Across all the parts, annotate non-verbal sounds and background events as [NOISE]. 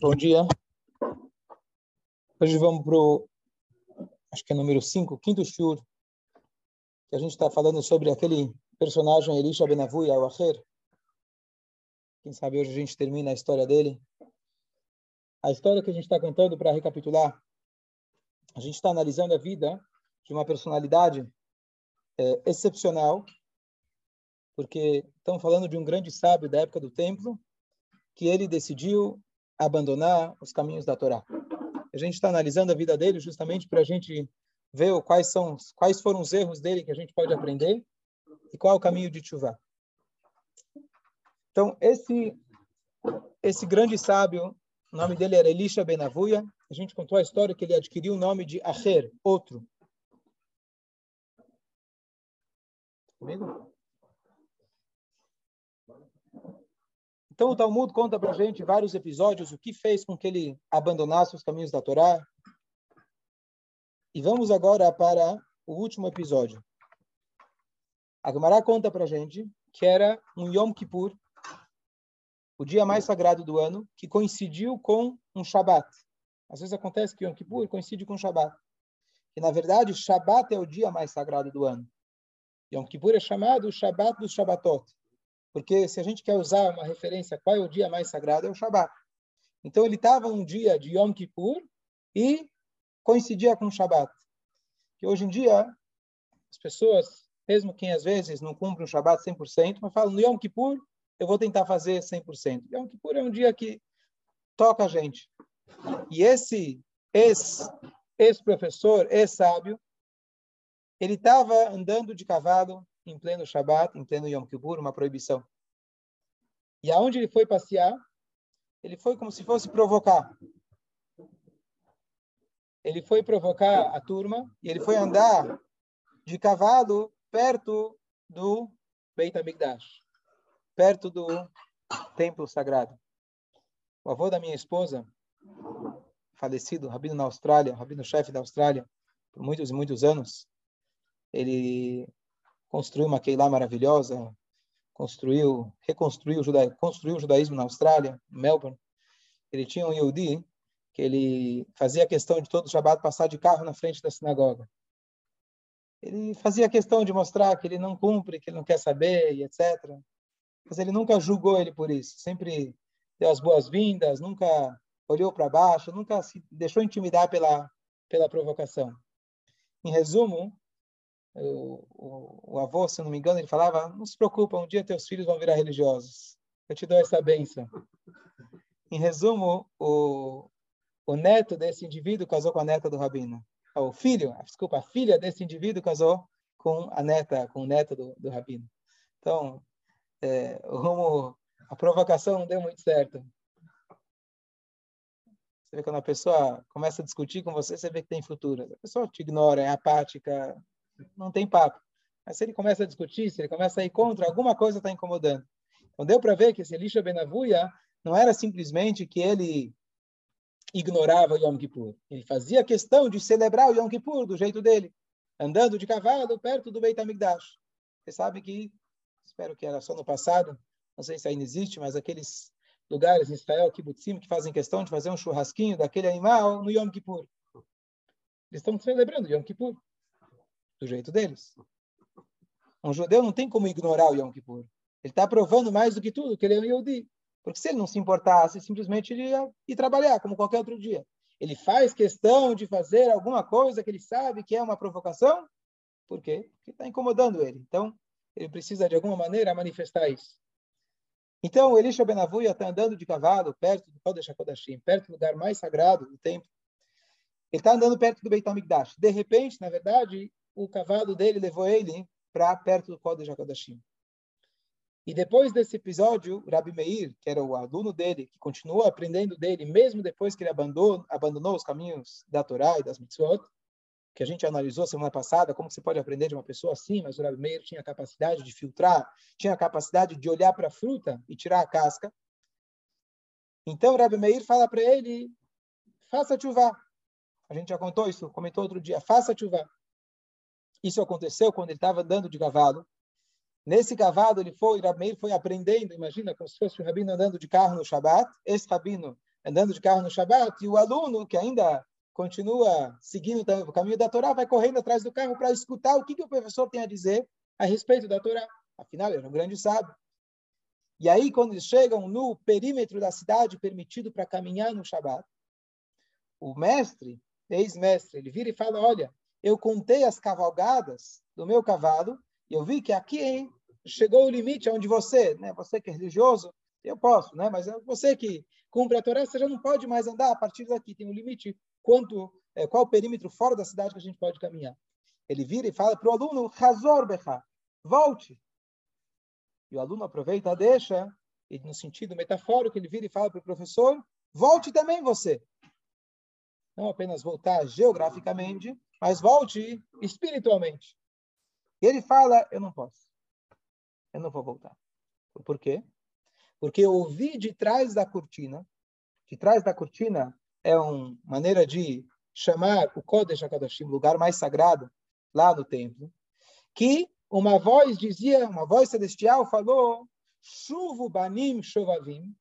Bom dia. Hoje vamos para o, acho que é número 5, quinto shur, que a gente está falando sobre aquele personagem Elisha Benavuia, o Acher. Quem sabe hoje a gente termina a história dele. A história que a gente está contando, para recapitular, a gente está analisando a vida de uma personalidade é, excepcional, porque estão falando de um grande sábio da época do templo, que ele decidiu abandonar os caminhos da Torá. A gente está analisando a vida dele justamente para a gente ver quais são, quais foram os erros dele que a gente pode aprender e qual é o caminho de Tshuva. Então, esse esse grande sábio, o nome dele era Elisha Benavuia. A gente contou a história que ele adquiriu o nome de Acher, outro. Comigo? Então, o Talmud conta para a gente vários episódios, o que fez com que ele abandonasse os caminhos da Torá. E vamos agora para o último episódio. A Gemara conta para a gente que era um Yom Kippur, o dia mais sagrado do ano, que coincidiu com um Shabat. Às vezes acontece que Yom Kippur coincide com Shabat. E, na verdade, Shabat é o dia mais sagrado do ano. Yom Kippur é chamado Shabat dos Shabbatot. Porque se a gente quer usar uma referência, qual é o dia mais sagrado? É o Shabat. Então ele estava um dia de Yom Kippur e coincidia com o Shabat. Que hoje em dia as pessoas, mesmo quem às vezes não cumpre o Shabat 100%, mas falam no Yom Kippur eu vou tentar fazer 100%. Yom Kippur é um dia que toca a gente. E esse ex, ex-professor, ex-sábio, ele estava andando de cavalo em pleno Shabat, em pleno Yom Kippur, uma proibição. E aonde ele foi passear, ele foi como se fosse provocar. Ele foi provocar a turma e ele foi andar de cavalo perto do Beit HaMikdash, perto do templo sagrado. O avô da minha esposa, falecido, rabino na Austrália, rabino-chefe da Austrália, por muitos e muitos anos, ele construiu uma Keilah maravilhosa, construiu, reconstruiu o, juda, construiu o judaísmo na Austrália, Melbourne. Ele tinha um Yehudi que ele fazia questão de todo o Shabbat passar de carro na frente da sinagoga. Ele fazia questão de mostrar que ele não cumpre, que ele não quer saber, e etc. Mas ele nunca julgou ele por isso. Sempre deu as boas-vindas, nunca olhou para baixo, nunca se deixou intimidar pela, pela provocação. Em resumo, o, o, avô, se não me engano, ele falava: não se preocupa, um dia teus filhos vão virar religiosos. Eu te dou essa benção. Em resumo, o, o neto desse indivíduo casou com a neta do rabino. O filho, desculpa, a filha desse indivíduo casou com a neta, com o neto do, do rabino. Então, é, o rumo, a provocação não deu muito certo. Você vê quando a pessoa começa a discutir com você, você vê que tem futuro. A pessoa te ignora, é apática, não tem papo. Mas se ele começa a discutir, se ele começa a ir contra, alguma coisa está incomodando. Então deu para ver que esse Elisha Benavuia não era simplesmente que ele ignorava o Yom Kippur. Ele fazia questão de celebrar o Yom Kippur do jeito dele, andando de cavalo perto do Beit HaMikdash. Você sabe que, espero que era só no passado, não sei se ainda existe, mas aqueles lugares em Israel, kibbutzim, que fazem questão de fazer um churrasquinho daquele animal no Yom Kippur. Eles estão celebrando o Yom Kippur do jeito deles. Um judeu não tem como ignorar o Yom Kippur. Ele está provando mais do que tudo que ele é um Yehudi. Porque se ele não se importasse, simplesmente ele ia ir trabalhar, como qualquer outro dia. Ele faz questão de fazer alguma coisa que ele sabe que é uma provocação. Por quê? Porque está incomodando ele. Então, ele precisa, de alguma maneira, manifestar isso. Então, Elisha Benavuia está andando de cavalo perto do Kodesh HaKodashim, perto do lugar mais sagrado do templo. Ele está andando perto do Beit HaMikdash. De repente, na verdade, o cavalo dele levou ele para perto do Kodesh HaKodashim. E depois desse episódio, Rabi Meir, que era o aluno dele, que continuou aprendendo dele, mesmo depois que ele abandonou, abandonou os caminhos da Torá e das mitzvot, que a gente analisou semana passada, como você pode aprender de uma pessoa assim, mas o Rabi Meir tinha a capacidade de filtrar, tinha a capacidade de olhar para a fruta e tirar a casca. Então, o Rabi Meir fala para ele, faça chuva. A gente já contou isso, comentou outro dia, faça chuva. Isso aconteceu quando ele estava andando de cavalo. Nesse cavalo ele foi, Rabi foi aprendendo, imagina como se fosse o rabino andando de carro no Shabat, esse rabino andando de carro no Shabat, e o aluno que ainda continua seguindo o caminho da Torá, vai correndo atrás do carro para escutar o que, que o professor tem a dizer a respeito da Torá. Afinal, ele era um grande sábio. E aí, quando eles chegam no perímetro da cidade permitido para caminhar no Shabat, o mestre, ex-mestre, ele vira e fala: Olha, eu contei as cavalgadas do meu cavalo e eu vi que aqui hein, chegou o limite onde você, né, você que é religioso, eu posso, né, mas você que cumpre a Torá, você já não pode mais andar a partir daqui, tem um limite quanto é, qual o perímetro fora da cidade que a gente pode caminhar. Ele vira e fala para o aluno, Hazor Becha, volte. E o aluno aproveita, deixa, e no sentido metafórico, ele vira e fala para o professor, volte também você. Não apenas voltar geograficamente, mas volte espiritualmente. E ele fala, eu não posso. Eu não vou voltar. Por quê? Porque eu ouvi de trás da cortina, de trás da cortina é uma maneira de chamar o Kodesh HaKadoshim, lugar mais sagrado, lá no templo, que uma voz dizia, uma voz celestial falou, Chuvo banim shovavim,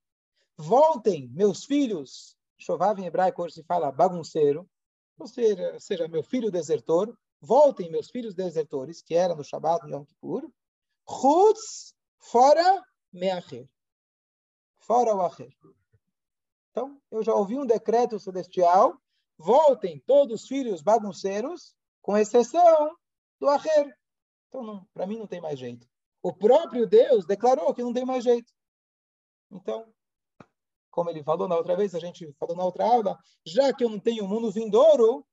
voltem, meus filhos, shovav em hebraico hoje se fala bagunceiro, ou seja, seja, meu filho desertor, voltem, meus filhos desertores, que era no Shabbat, no Yom Kippur, chutz, fora meacher, fora o acher. Então, eu já ouvi um decreto celestial, voltem todos os filhos bagunceiros, com exceção do acher. Então, para mim não tem mais jeito. O próprio Deus declarou que não tem mais jeito. Então, como ele falou na outra vez, a gente falou na outra aula, já que eu não tenho mundo vindouro,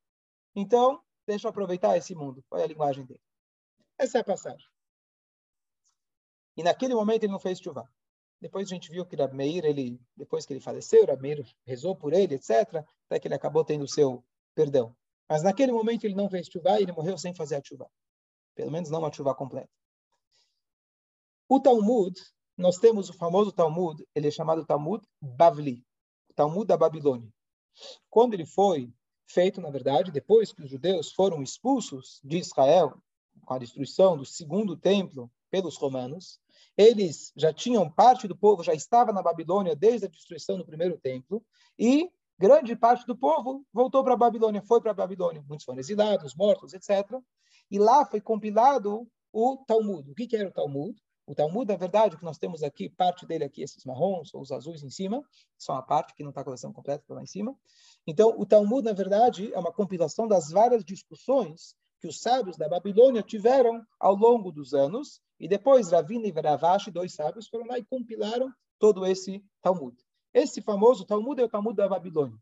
então deixa eu aproveitar esse mundo. Olha a linguagem dele. Essa é a passagem. E naquele momento ele não fez chuva. Depois a gente viu que Rameir, ele, depois que ele faleceu, Rameir rezou por ele, etc., até que ele acabou tendo o seu perdão. Mas naquele momento ele não fez chuva e ele morreu sem fazer a chuva. Pelo menos não uma chuva completa. O Talmud, nós temos o famoso Talmud, ele é chamado Talmud Bavli, Talmud da Babilônia. Quando ele foi feito, na verdade, depois que os judeus foram expulsos de Israel, com a destruição do segundo templo pelos romanos, eles já tinham parte do povo, já estava na Babilônia desde a destruição do primeiro templo, e grande parte do povo voltou para a Babilônia, foi para a Babilônia. Muitos foram exilados, mortos, etc. E lá foi compilado o Talmud. O que, que era o Talmud? O Talmud, na verdade, que nós temos aqui, parte dele aqui, esses marrons ou os azuis em cima, são a parte que não está a coleção completa, está lá em cima. Então, o Talmud, na verdade, é uma compilação das várias discussões que os sábios da Babilônia tiveram ao longo dos anos, e depois Ravina e Ravashi, dois sábios, foram lá e compilaram todo esse Talmud. Esse famoso Talmud é o Talmud da Babilônia.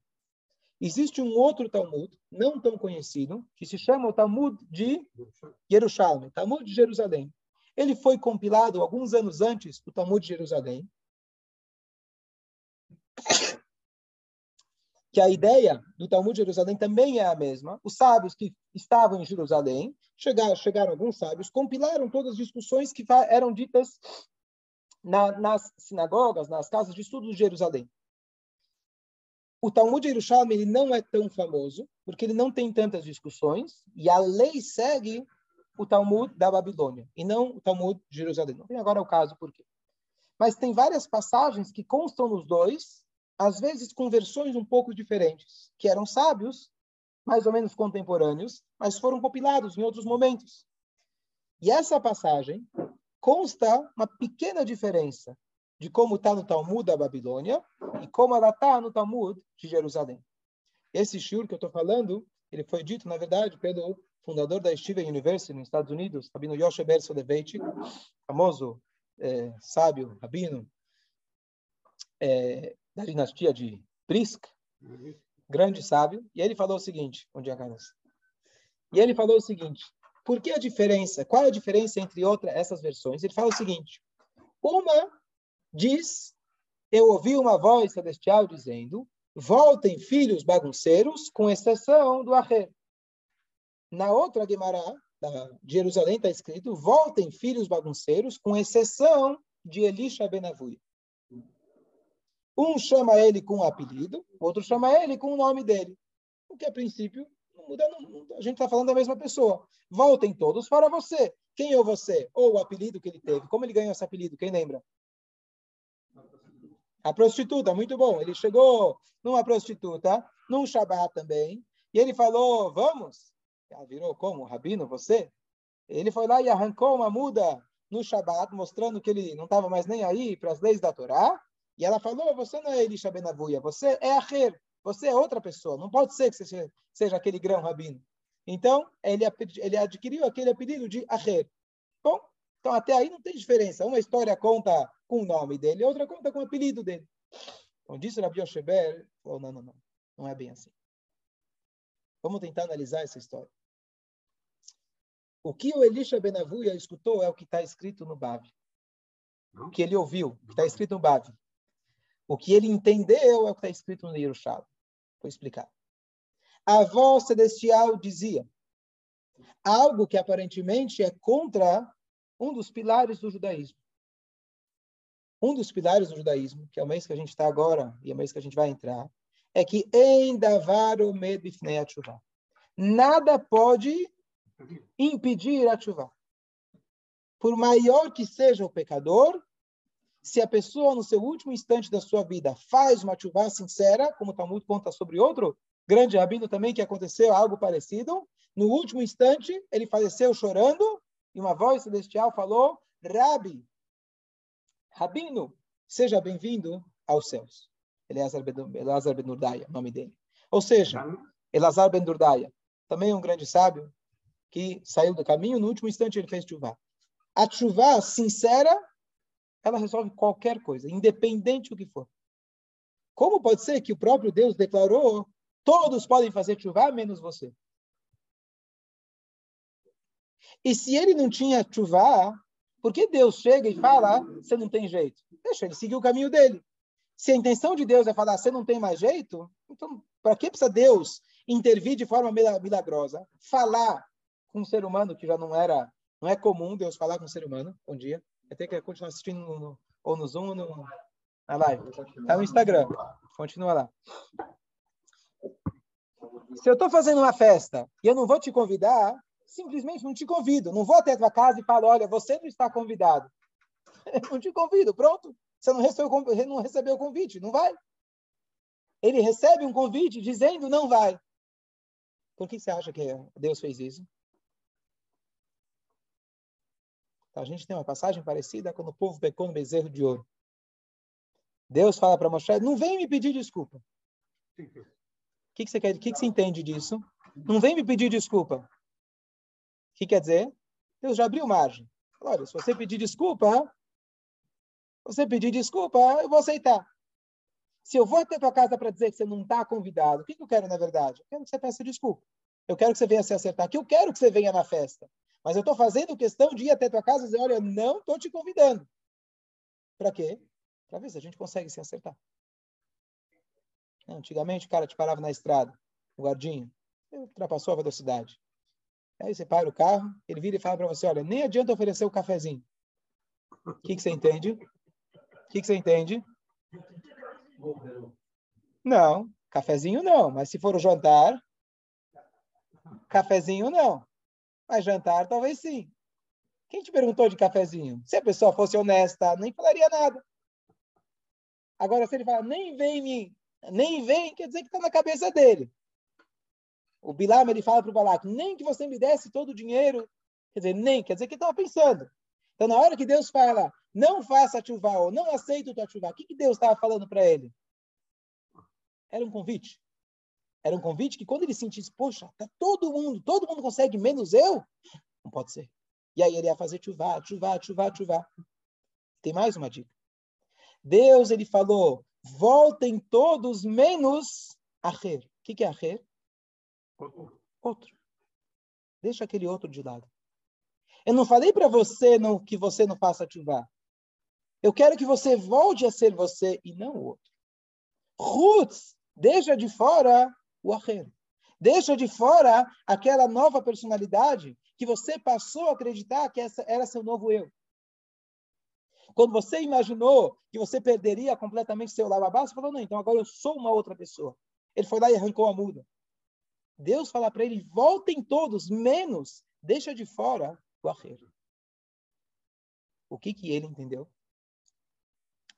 Existe um outro Talmud, não tão conhecido, que se chama o Talmud de Jerusalém, Talmud de Jerusalém. Ele foi compilado alguns anos antes do Talmud de Jerusalém. Que a ideia do Talmud de Jerusalém também é a mesma. Os sábios que estavam em Jerusalém, chegaram, chegaram alguns sábios, compilaram todas as discussões que eram ditas na, nas sinagogas, nas casas de estudo de Jerusalém. O Talmud de Yerushalmi ele não é tão famoso, porque ele não tem tantas discussões, e a lei segue o Talmud da Babilônia, e não o Talmud de Jerusalém. Não tem agora o caso por quê. Mas tem várias passagens que constam nos dois, às vezes com versões um pouco diferentes, que eram sábios, mais ou menos contemporâneos, mas foram compilados em outros momentos. E essa passagem consta uma pequena diferença de como está no Talmud da Babilônia e como ela está no Talmud de Jerusalém. Esse shiur que eu estou falando, ele foi dito, na verdade, pelo fundador da Steven University nos Estados Unidos, Rabino Yoshe Ber Soloveitchik, famoso é, sábio, rabino é, da dinastia de Prisk, grande sábio, e ele falou o seguinte, onde é E ele falou o seguinte, por que a diferença? Qual é a diferença entre outras essas versões? Ele fala o seguinte: uma diz: Eu ouvi uma voz celestial dizendo: Voltem, filhos bagunceiros, com exceção do Aher. Na outra Guemará, de Jerusalém, está escrito: Voltem, filhos bagunceiros, com exceção de Elisha Benavui. Um chama ele com um apelido, outro chama ele com o nome dele. O que, a princípio, mudando, a gente está falando da mesma pessoa. Voltem todos para você. Quem é você? Ou o apelido que ele teve. Como ele ganhou esse apelido? Quem lembra? A prostituta, muito bom. Ele chegou numa prostituta, num Shabat também, e ele falou, vamos. Ela virou como? Rabino, você? Ele foi lá e arrancou uma muda no Shabat, mostrando que ele não estava mais nem aí para as leis da Torá. E ela falou, você não é Elisha Benavuia, você é Acher, você é outra pessoa. Não pode ser que você seja, aquele grão rabino. Então, ele, ele adquiriu aquele apelido de Acher. Bom, então até aí não tem diferença. Uma história conta com o nome dele, outra conta com o apelido dele. Então, disse Rabi Yosheber, falou, não, não, não, não é bem assim. Vamos tentar analisar essa história. O que o Elisha Benavuia escutou é o que está escrito no Bav. O que ele ouviu, o que está escrito no Bav. O que ele entendeu é o que está escrito no Yerushalayim. Vou explicar. A voz celestial dizia algo que aparentemente é contra um dos pilares do judaísmo. Um dos pilares do judaísmo, que é o mês que a gente está agora e é o mês que a gente vai entrar, é que endavaro medifnei Nada pode impedir a chuva. Por maior que seja o pecador, se a pessoa, no seu último instante da sua vida, faz uma chuva sincera, como o Talmud conta sobre outro grande rabino também, que aconteceu algo parecido, no último instante, ele faleceu chorando, e uma voz celestial falou, Rabi, Rabino, seja bem-vindo aos céus. Elazar ben Nurdaya, nome dele. Ou seja, Elazar ben Nurdaya, também um grande sábio, que saiu do caminho, no último instante ele fez chuva. A chuva sincera, ela resolve qualquer coisa, independente do que for. Como pode ser que o próprio Deus declarou todos podem fazer chuva menos você? E se ele não tinha chuva, por que Deus chega e fala, você não tem jeito? Deixa ele seguir o caminho dele. Se a intenção de Deus é falar, você não tem mais jeito, então para que precisa Deus intervir de forma milagrosa? Falar com um ser humano que já não era, não é comum Deus falar com um ser humano um dia. Vai ter que continuar assistindo no, ou no Zoom ou no, na live. Está no Instagram. Continua lá. Se eu estou fazendo uma festa e eu não vou te convidar, simplesmente não te convido. Não vou até a tua casa e falo, olha, você não está convidado. [LAUGHS] não te convido, pronto. Você não recebeu, não recebeu o convite, não vai. Ele recebe um convite dizendo não vai. Por que você acha que Deus fez isso? Então, a gente tem uma passagem parecida quando o povo pecou no bezerro de ouro. Deus fala para Moshe, não vem me pedir desculpa. O que, que você quer? O que, que você entende disso? Não vem me pedir desculpa. O que quer dizer? Deus já abriu margem. Olha, se você pedir desculpa, você pedir desculpa, eu vou aceitar. Se eu vou até tua casa para dizer que você não está convidado, o que, que eu quero na verdade? Eu quero que você peça desculpa. Eu quero que você venha se acertar aqui. Eu quero que você venha na festa. Mas eu estou fazendo questão de ir até tua casa e dizer, olha, não estou te convidando. Para quê? Para ver se a gente consegue se acertar. Antigamente o cara te parava na estrada, o guardinho, ultrapassou a velocidade. Aí você para o carro, ele vira e fala para você, olha, nem adianta oferecer o cafezinho. O que, que você entende? O que, que você entende? Não, cafezinho não, mas se for o jantar, cafezinho não. Mas jantar, talvez sim. Quem te perguntou de cafezinho? Se a pessoa fosse honesta, nem falaria nada. Agora, se ele fala, nem vem me, nem vem, quer dizer que está na cabeça dele. O Bilam, ele fala para o Balak, nem que você me desse todo o dinheiro, quer dizer, nem, quer dizer que estava pensando. Então, na hora que Deus fala, não faça chuva ou não aceito tua chuva, o que, que Deus estava falando para ele? Era um convite. Era um convite que quando ele sentisse, poxa, tá todo mundo, todo mundo consegue, menos eu, não pode ser. E aí ele ia fazer chuva, chuva, chuva, chuva. Tem mais uma dica. Deus, ele falou, voltem todos menos Acher. O que, que é Acher? Outro. Deixa aquele outro de lado. Eu não falei para você não, que você não faça chuva. Eu quero que você volte a ser você e não o outro. Ruth, deixa de fora o acher. Deixa de fora aquela nova personalidade que você passou a acreditar que essa era seu novo eu. Quando você imaginou que você perderia completamente seu lavabá, você falou, não, então agora eu sou uma outra pessoa. Ele foi lá e arrancou a muda. Deus fala para ele: voltem todos, menos, deixa de fora o arreiro. O que, que ele entendeu?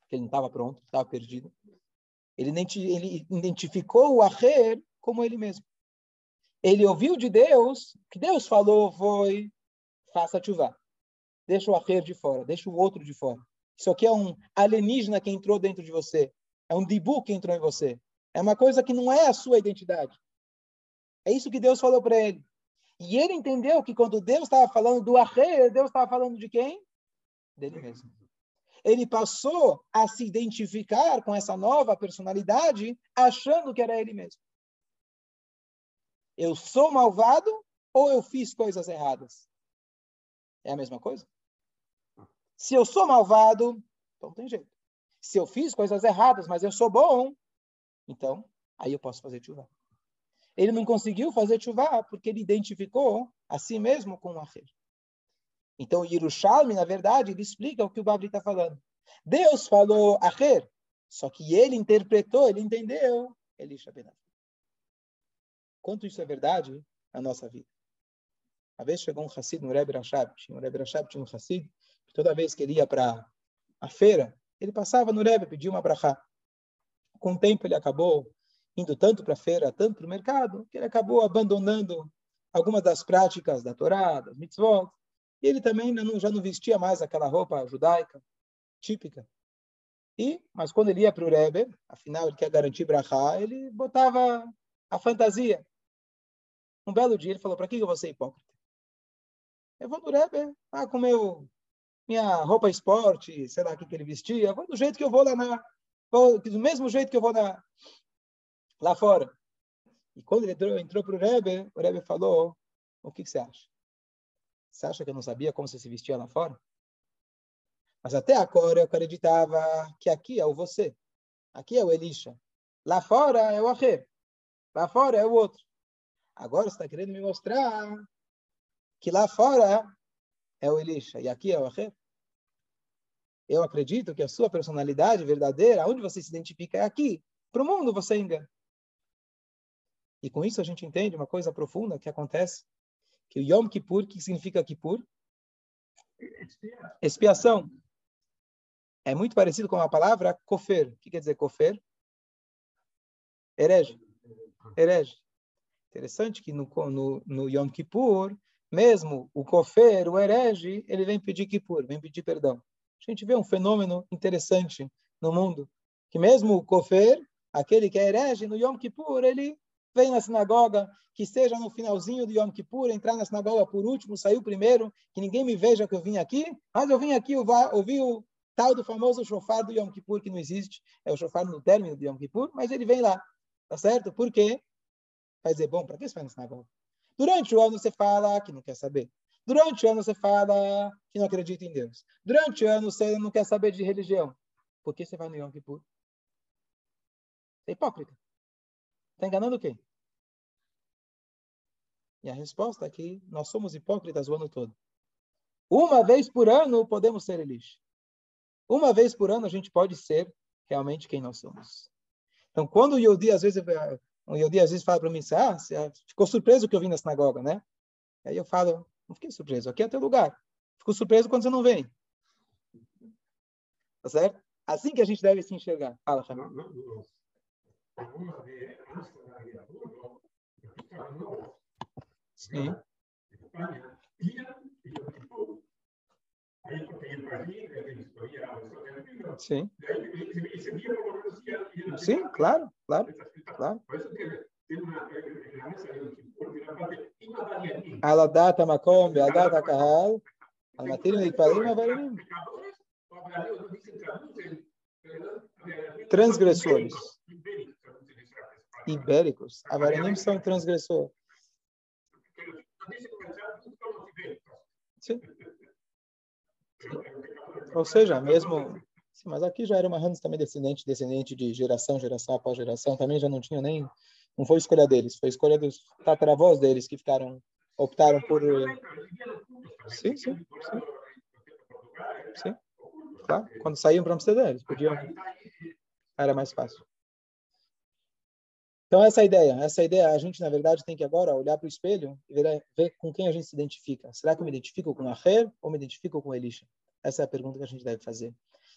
Que ele não estava pronto, estava perdido. Ele, ele identificou o arreiro como ele mesmo. Ele ouviu de Deus, que Deus falou foi, faça chuva. Deixa o arreiro de fora, deixa o outro de fora. Isso aqui é um alienígena que entrou dentro de você. É um dibu que entrou em você. É uma coisa que não é a sua identidade. É isso que Deus falou para ele. E ele entendeu que quando Deus estava falando do arreio, Deus estava falando de quem? Dele mesmo. Ele passou a se identificar com essa nova personalidade, achando que era ele mesmo. Eu sou malvado ou eu fiz coisas erradas? É a mesma coisa? Se eu sou malvado, então tem jeito. Se eu fiz coisas erradas, mas eu sou bom, então aí eu posso fazer chuva. Ele não conseguiu fazer chuva porque ele identificou a si mesmo com o Acher. Então, Yerushalmi, na verdade, ele explica o que o Babri está falando. Deus falou Acher, só que ele interpretou, ele entendeu Elisha Benaf. Quanto isso é verdade na nossa vida? Uma vez chegou um Hassid no Rebbe Rashab, um Rebbe Rashab, tinha um Hassid, que toda vez que ele ia para a feira, ele passava no Rebbe, pedia uma brachá. Com o tempo ele acabou indo tanto para a feira, tanto para o mercado, que ele acabou abandonando algumas das práticas da Torá, das mitzvot, e ele também não, já não vestia mais aquela roupa judaica típica. E, mas quando ele ia para o Rebbe, afinal ele quer garantir brachá, ele botava a fantasia. Um belo dia ele falou, para que eu vou ser hipócrita? Eu vou no Rebbe, ah, com meu, minha roupa esporte, sei lá o que, que ele vestia, vou do jeito que eu vou lá na... Vou, do mesmo jeito que eu vou na, lá fora. E quando ele entrou, entrou para o Rebbe, o Rebbe falou, o que, que você acha? Você acha que eu não sabia como você se vestia lá fora? Mas até agora eu acreditava que aqui é o você. Aqui é o Elisha. Lá fora é o Acher. Lá fora é o outro. Agora você está querendo me mostrar que lá fora é o Elisha e aqui é o Acher? Eu acredito que a sua personalidade verdadeira, onde você se identifica, é aqui. Para o mundo você engana. E com isso a gente entende uma coisa profunda que acontece que o Yom Kippur, que significa Kippur? Expiação. É muito parecido com a palavra kofer. O que quer dizer kofer? Herege. Herege. Interessante que no, no, no Yom Kippur, mesmo o kofer, o herege, ele vem pedir Kippur, vem pedir perdão. A gente vê um fenômeno interessante no mundo, que mesmo o kofer, aquele que é herege, no Yom Kippur, ele vem na sinagoga, que seja no finalzinho do Yom Kippur, entrar na sinagoga por último, saiu primeiro, que ninguém me veja que eu vim aqui, mas eu vim aqui ouvir o tal do famoso shofar do Yom Kippur, que não existe, é o shofar no término do Yom Kippur, mas ele vem lá, tá certo? Por quê? Vai dizer, bom, para que você vai na sinagoga? Durante o ano você fala que não quer saber. Durante o ano você fala que não acredita em Deus. Durante o ano você não quer saber de religião. Por que você vai no Yom Kippur? É hipócrita. Está enganando quem? E a resposta é que nós somos hipócritas o ano todo. Uma vez por ano podemos ser Elish. Uma vez por ano a gente pode ser realmente quem nós somos. Então, quando o Yodi às vezes, o Yodi às vezes fala para mim, ah, você ficou surpreso que eu vim na sinagoga, né? Aí eu falo, não fiquei surpreso, aqui é teu lugar. Fico surpreso quando você não vem. Tá certo? Assim que a gente deve se enxergar. Fala, Fábio. Sim. Sim. Sim, claro, claro, claro. על הדעת המקום ועל דעת הקהל, על מתאים להתפללים עבריינים. Transgressores ibéricos. Avaranim são transgressores. Sim. Ou seja, mesmo. Sim, mas aqui já era uma Hans também descendente, descendente de geração, geração após geração, também já não tinha nem. Não foi escolha deles, foi escolha dos tataravós deles que ficaram, optaram por. Sim, sim, sim. Sim, claro. Quando saíam para Amsterdã, eles podiam. Era mais fácil. Então, essa é a ideia. Essa é a ideia. A gente, na verdade, tem que agora olhar para o espelho e ver, ver, com quem a gente se identifica. Será que eu me identifico com Aher ou me identifico com Elisha? Essa é a pergunta que a gente deve fazer.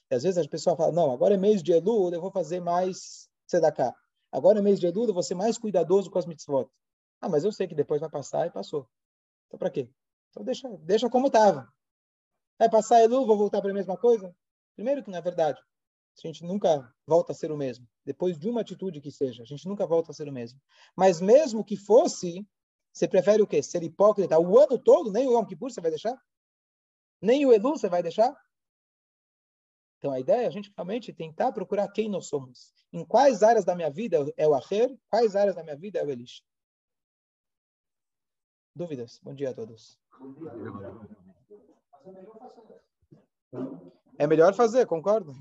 E às vezes as pessoas falam, não, agora é mês de Elul, eu vou fazer mais tzedakah. Agora é mês de Elul, eu vou ser mais cuidadoso com as mitzvot. Ah, mas eu sei que depois vai passar e passou. Então, para quê? Então, deixa, deixa como estava. Vai passar Elul, vou voltar para a mesma coisa? Primeiro que, na verdade, a gente nunca volta a ser o mesmo. Depois de uma atitude que seja, a gente nunca volta a ser o mesmo. Mas mesmo que fosse, você prefere o quê? Ser hipócrita o ano todo? Nem o Yom Kippur você vai deixar? Nem o Elu você vai deixar? Então a ideia é a gente realmente tentar procurar quem nós somos. Em quais áreas da minha vida é o Aher, quais áreas da minha vida é o Elish. Dúvidas? Bom dia a todos. É melhor fazer, concordo?